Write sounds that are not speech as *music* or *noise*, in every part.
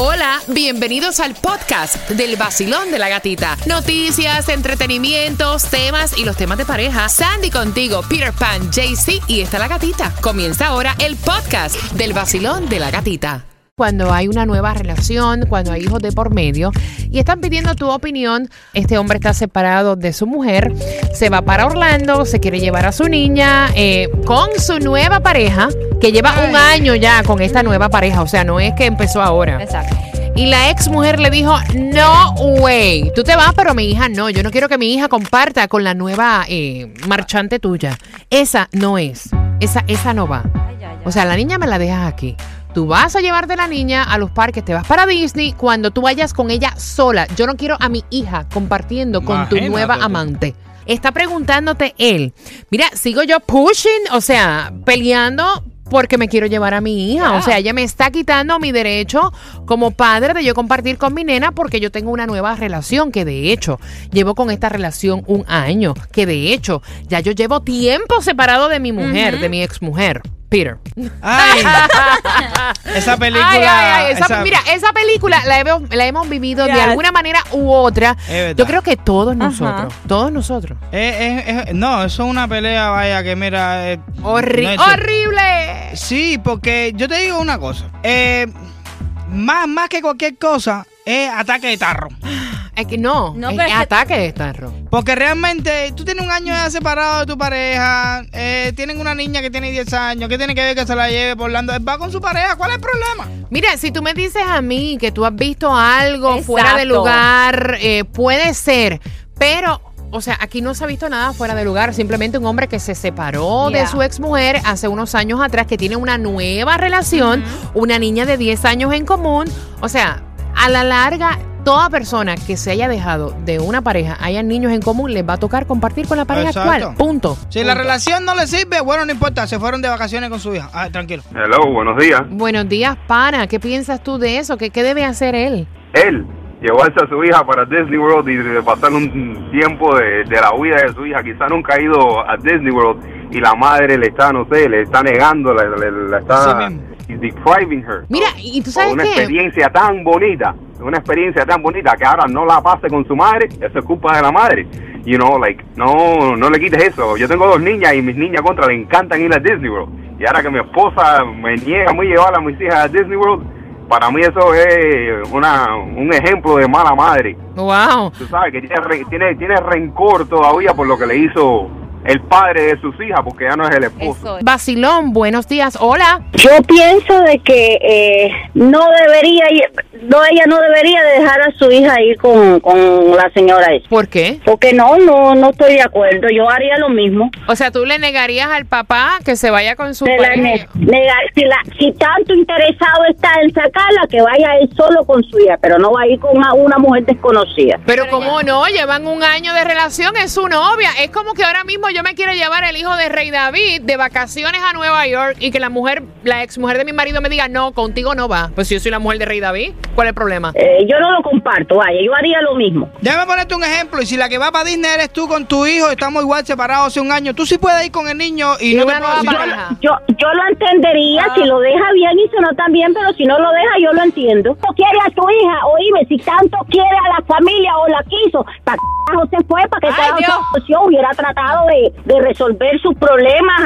Hola, bienvenidos al podcast del vacilón de la gatita. Noticias, entretenimientos, temas y los temas de pareja. Sandy contigo, Peter Pan, JC y está la gatita. Comienza ahora el podcast del vacilón de la gatita. Cuando hay una nueva relación, cuando hay hijos de por medio y están pidiendo tu opinión, este hombre está separado de su mujer, se va para Orlando, se quiere llevar a su niña eh, con su nueva pareja, que lleva un año ya con esta nueva pareja, o sea, no es que empezó ahora. Exacto. Y la ex mujer le dijo, no way, tú te vas, pero mi hija no, yo no quiero que mi hija comparta con la nueva eh, marchante tuya. Esa no es, esa, esa no va. Ay. O sea, la niña me la dejas aquí. Tú vas a llevarte la niña a los parques, te vas para Disney cuando tú vayas con ella sola. Yo no quiero a mi hija compartiendo con tu nueva amante. Está preguntándote él. Mira, sigo yo pushing, o sea, peleando porque me quiero llevar a mi hija. O sea, ella me está quitando mi derecho como padre de yo compartir con mi nena porque yo tengo una nueva relación que de hecho llevo con esta relación un año. Que de hecho ya yo llevo tiempo separado de mi mujer, de mi ex mujer. Peter. Ay, *laughs* esa película. Ay, ay, ay, esa- esa- mira, esa película la hemos, la hemos vivido de alguna manera u otra. Yo creo que todos Ajá. nosotros, todos nosotros. Eh, eh, eh, no, eso es una pelea, vaya, que mira. eh, Horri- no ¡Horrible! Sí, porque yo te digo una cosa. eh, más, más que cualquier cosa, es ataque de tarro. *laughs* Es que no, No, es, pero es que- ataque de tarro. Porque realmente tú tienes un año ya separado de tu pareja, eh, tienen una niña que tiene 10 años, ¿qué tiene que ver que se la lleve por Orlando? Él va con su pareja, ¿cuál es el problema? Mira, si tú me dices a mí que tú has visto algo fuera de lugar, eh, puede ser, pero... O sea, aquí no se ha visto nada fuera de lugar. Simplemente un hombre que se separó de su ex mujer hace unos años atrás, que tiene una nueva relación, una niña de 10 años en común. O sea, a la larga, toda persona que se haya dejado de una pareja, haya niños en común, les va a tocar compartir con la pareja Exacto. actual. Punto. Si la relación no le sirve, bueno, no importa, se fueron de vacaciones con su hija. Ah, tranquilo. Hello, buenos días. Buenos días, pana. ¿Qué piensas tú de eso? ¿Qué, qué debe hacer él? Él llevarse a su hija para Disney World y de pasar un tiempo de, de la vida de su hija. Quizá nunca ha ido a Disney World y la madre le está, no sé, le está negando, le, le- le está Sí depriving her. Mira, y tú sabes una qué? experiencia tan bonita, una experiencia tan bonita que ahora no la pase con su madre, eso es culpa de la madre. You know, like, no, no le quites eso. Yo tengo dos niñas y mis niñas contra le encantan ir a Disney World. Y ahora que mi esposa me niega mí llevar a mis hijas a Disney World, para mí eso es una, un ejemplo de mala madre. Wow. Tú sabes que tiene, tiene, tiene rencor todavía por lo que le hizo el padre de sus hijas, porque ya no es el esposo. Basilón, buenos días. Hola. Yo pienso de que eh, no debería, no ella no debería de dejar a su hija ir con, con la señora esa. ¿Por qué? Porque no, no, no estoy de acuerdo. Yo haría lo mismo. O sea, tú le negarías al papá que se vaya con su pareja? ne- negar- si, la- si tanto interesado está en sacarla, que vaya él solo con su hija, pero no va a ir con una, una mujer desconocida. Pero cómo no, llevan un año de relación, es su novia. Es como que ahora mismo yo me quiero llevar el hijo de Rey David de vacaciones a Nueva York y que la mujer, la ex mujer de mi marido me diga, no, contigo no va. Pues si yo soy la mujer de Rey David, ¿cuál es el problema? Eh, yo no lo comparto, vaya, yo haría lo mismo. Déjame ponerte un ejemplo. Y si la que va para Disney eres tú con tu hijo, estamos igual separados hace un año, tú sí puedes ir con el niño y, Y no una nueva pareja. Yo, yo lo entendería Ah. si lo deja bien y si no también, pero si no lo deja, yo lo entiendo. No quiere a su hija, oíme, si tanto quiere a la familia o la quiso, para se fue, para que Ay, solución hubiera tratado de, de resolver sus problemas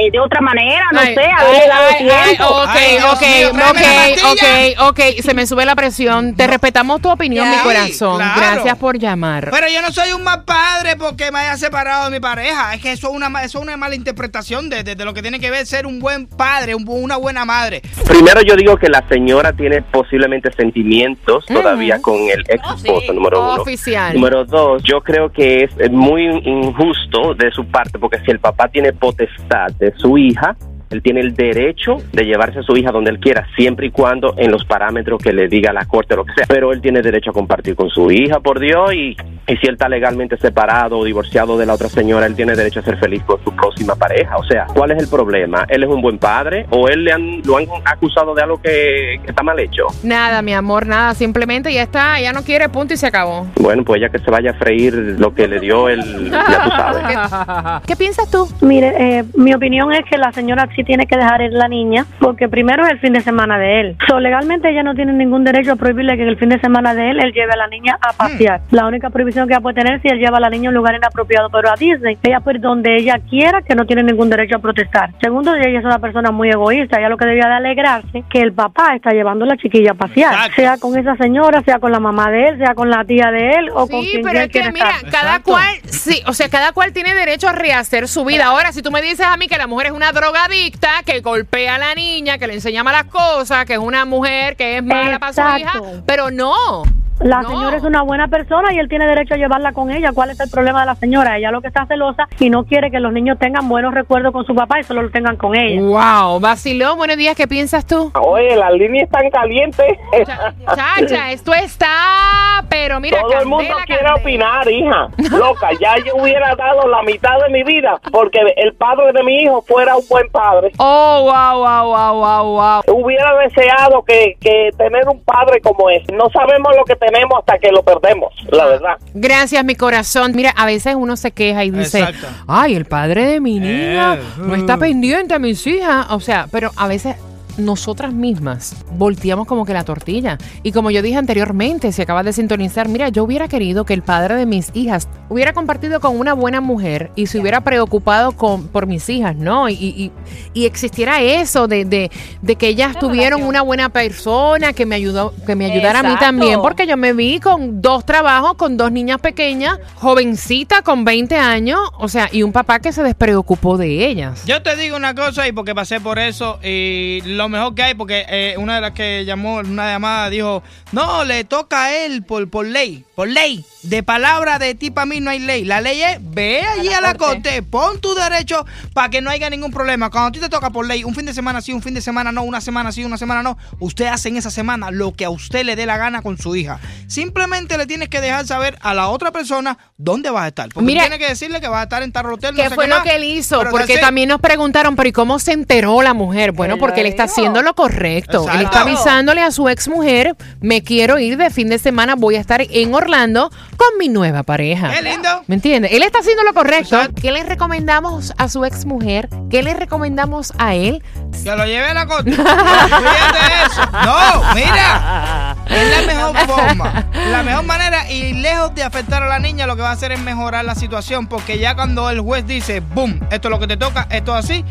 eh, de otra manera, no Ay, sé, ay, haberle dado ay, ay, tiempo. ok, Dios ok, mío, ok, ok, ok, se me sube la presión. Te respetamos tu opinión, mi corazón. claro. Gracias por llamar. Pero yo no soy un mal padre porque me haya separado de mi pareja. Es que eso es una, eso es una mala interpretación de, de- de lo que tiene que ver ser un buen padre, un una buena madre. Primero yo digo que la señora tiene posiblemente sentimientos todavía con el ex esposo, sí. número uno. Oficial. Número dos, yo creo que es muy injusto de su parte, porque si el papá tiene potestad de su hija, él tiene el derecho de llevarse a su hija donde él quiera, siempre y cuando en los parámetros que le diga la corte o lo que sea. Pero él tiene derecho a compartir con su hija, por Dios, y Y si él está legalmente separado o divorciado de la otra señora, él tiene derecho a ser feliz con su próxima pareja. O sea, ¿cuál es el problema? ¿Él es un buen padre o él le han, lo han acusado de algo que, que está mal hecho? Nada, mi amor, nada. Simplemente ya está, ya no quiere, punto y se acabó. Bueno, pues ya que se vaya a freír lo que le dio el, ya tú sabes. ¿Qué piensas tú? Mire, eh, mi opinión es que la señora sí tiene que dejar ir la niña porque primero es el fin de semana de él. So, legalmente ella no tiene ningún derecho a prohibirle que en el fin de semana de él él lleve a la niña a pasear. La única prohibición que ella puede tener si él lleva a la niña a un lugar inapropiado, pero a Disney ella puede ir donde ella quiera que no tiene ningún derecho a protestar. Segundo, ella es una persona muy egoísta, ella lo que debía de alegrarse que el papá está llevando a la chiquilla a pasear, Exacto. sea con esa señora, sea con la mamá de él, sea con la tía de él o con Sí, quien pero es que mira, estar. cada Exacto. cual, sí, o sea, cada cual tiene derecho a rehacer su vida. Ahora, si tú me dices a mí que la mujer es una drogadicta, que golpea a la niña, que le enseña malas cosas, que es una mujer que es mala para su hija, pero no. La No. señora es una buena persona y él tiene derecho a llevarla con ella. ¿Cuál es el problema de la señora? Ella lo que está celosa y no quiere que los niños tengan buenos recuerdos con su papá y solo lo tengan con ella. Wow, vacilón, buenos días, ¿qué piensas tú? Oye, las líneas están calientes. Cha- Chacha, esto está, pero mira, Todo el mundo quiere candela. opinar, hija. Loca, ya yo hubiera dado la mitad de mi vida porque el padre de mi hijo fuera un buen padre. Oh, wow, wow, wow, wow, wow. Hubiera deseado que, que tener un padre como ese. No sabemos lo que tenemos hasta que lo perdemos, la verdad. Gracias, mi corazón. Mira, a veces uno se queja y dice, Exacto. ay, el padre de mi niña Eh, no está uh. pendiente a mis hijas. O sea, pero a veces nosotras mismas volteamos como que la tortilla. Y como yo dije anteriormente, si acabas de sintonizar, mira, yo hubiera querido que el padre de mis hijas hubiera compartido con una buena mujer y se hubiera preocupado con, por mis hijas, ¿no? Y, y- y existiera eso de, de- de que ellas tuvieron una buena persona que me ayudó, que me ayudara a mí también, porque yo me vi con dos trabajos, con dos niñas pequeñas, jovencita con 20 años, o sea, y un papá que se despreocupó de ellas. Yo te digo una cosa y porque pasé por eso y lo mejor que hay porque eh, una de las que llamó una llamada dijo, no, le toca a él por, por ley, por ley. De palabra de ti para mí no hay ley. La ley es, ve allí a la corte, pon tu derecho para que no haya ningún problema. Cuando a ti te toca por ley, un fin de semana sí, un fin de semana no, una semana sí, una semana no, usted hace en esa semana lo que a usted le dé la gana con su hija. Simplemente le tienes que dejar saber a la otra persona dónde vas a estar. Porque Mira- tiene que decirle que vas a estar en tal hotel. ¿Qué no sé fue qué lo más. que él hizo? Porque también nos preguntaron, pero ¿y cómo se enteró la mujer? Bueno, porque él está haciendo lo correcto. Él está avisándole a su ex mujer, me quiero ir de fin de semana, voy a estar en Orlando con mi nueva pareja. Qué lindo. ¿Me entiendes? Él está haciendo lo correcto. Exacto. ¿Qué le recomendamos a su ex mujer? ¿Qué le recomendamos a él? Que lo lleve a la corte. *laughs* Eso. No, mira. Es la mejor *laughs* forma. La mejor manera y lejos de afectar a la niña, lo que va a hacer es mejorar la situación. Porque ya cuando el juez dice, boom, esto es lo que te toca, esto es así.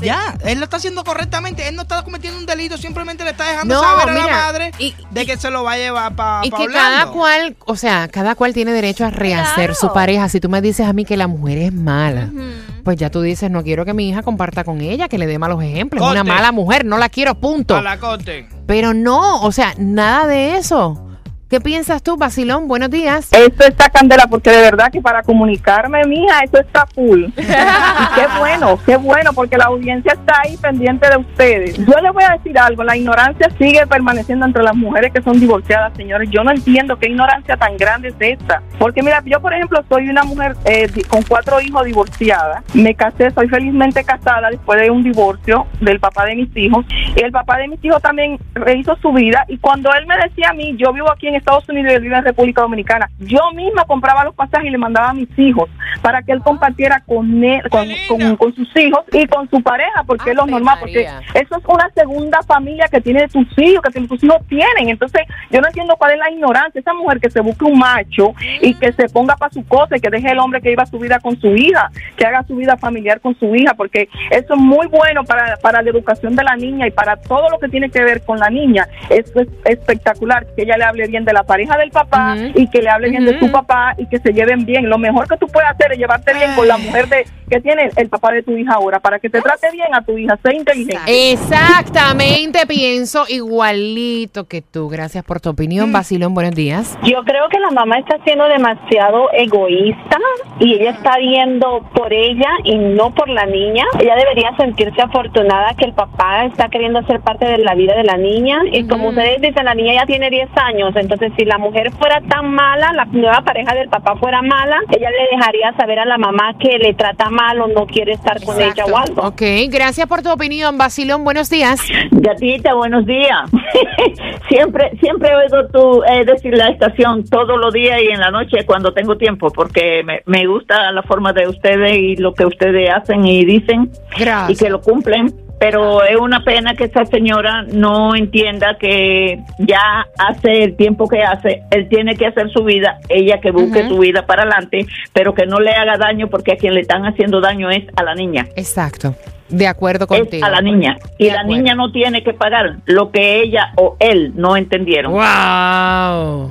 Ya, él lo está haciendo correctamente. Él no está cometiendo un delito, simplemente le está dejando No, saber a mira, la madre y- de que se lo va a llevar para Y que cada cual, o sea, cada cual tiene derecho a rehacer Claro. su pareja. Si tú me dices a mí que la mujer es mala, pues ya tú dices, no quiero que mi hija comparta con ella, que le dé malos ejemplos. Es una Corte. mala mujer, no la quiero, punto. A la corte. Pero no, o sea, nada de eso. ¿Qué piensas tú, Basilón? Buenos días. Eso está candela, porque de verdad que para comunicarme, mija, eso está full. *laughs* y qué bueno, qué bueno, porque la audiencia está ahí pendiente de ustedes. Yo les voy a decir algo, la ignorancia sigue permaneciendo entre las mujeres que son divorciadas, señores. Yo no entiendo qué ignorancia tan grande es esta. Porque mira, yo por ejemplo soy una mujer eh, con cuatro hijos divorciada. Me casé, soy felizmente casada después de un divorcio del papá de mis hijos. Y el papá de mis hijos también rehizo su vida. Y cuando él me decía a mí, yo vivo aquí en Estados Unidos y él vive en República Dominicana, yo misma compraba los pasajes y le mandaba a mis hijos para que él compartiera con él, con, linda! con- con sus hijos y con su pareja, porque es lo Ave normal, porque eso es una segunda familia que tiene tus hijos, que tus hijos tienen. Entonces, yo no entiendo cuál es la ignorancia. Esa mujer que se busque un macho y que se ponga para su cosa y que deje el hombre que iba su vida con su hija, que haga su vida familiar con su hija, porque eso es muy bueno para, para la educación de la niña y para todo lo que tiene que ver con la niña. Eso es espectacular, que ella le hable bien de la pareja del papá y que le hable bien de su papá y que se lleven bien. Lo mejor que tú puedes hacer es llevarte bien con la mujer de, que tiene el papá de tu hija ahora, para que te trate bien a tu hija, sé inteligente. Exactamente, pienso igualito que tú. Gracias por tu opinión, Basilón. Buenos días. Yo creo que la mamá está siendo demasiado egoísta y ella está viendo por ella y no por la niña. Ella debería sentirse afortunada que el papá está queriendo ser parte de la vida de la niña y como ustedes dicen, la niña ya tiene 10 años, entonces si la mujer fuera tan mala, la nueva pareja del papá fuera mala, ella le dejaría saber a la mamá que le trata mal o no quiere estar con ella o algo. Ok, gracias por tu opinión, Basilón. Buenos días. Gatita, buenos días. *laughs* siempre siempre oigo tú eh, decir la estación todos los días y en la noche cuando tengo tiempo, porque me, me gusta la forma de ustedes y lo que ustedes hacen y dicen y que lo cumplen. Pero es una pena que esa señora no entienda que ya hace el tiempo que hace, él tiene que hacer su vida, ella que busque su vida para adelante, pero que no le haga daño porque a quien le están haciendo daño es a la niña. Exacto. De acuerdo Es contigo. a la niña. Y la niña no tiene que pagar lo que ella o él no entendieron. ¡Wow!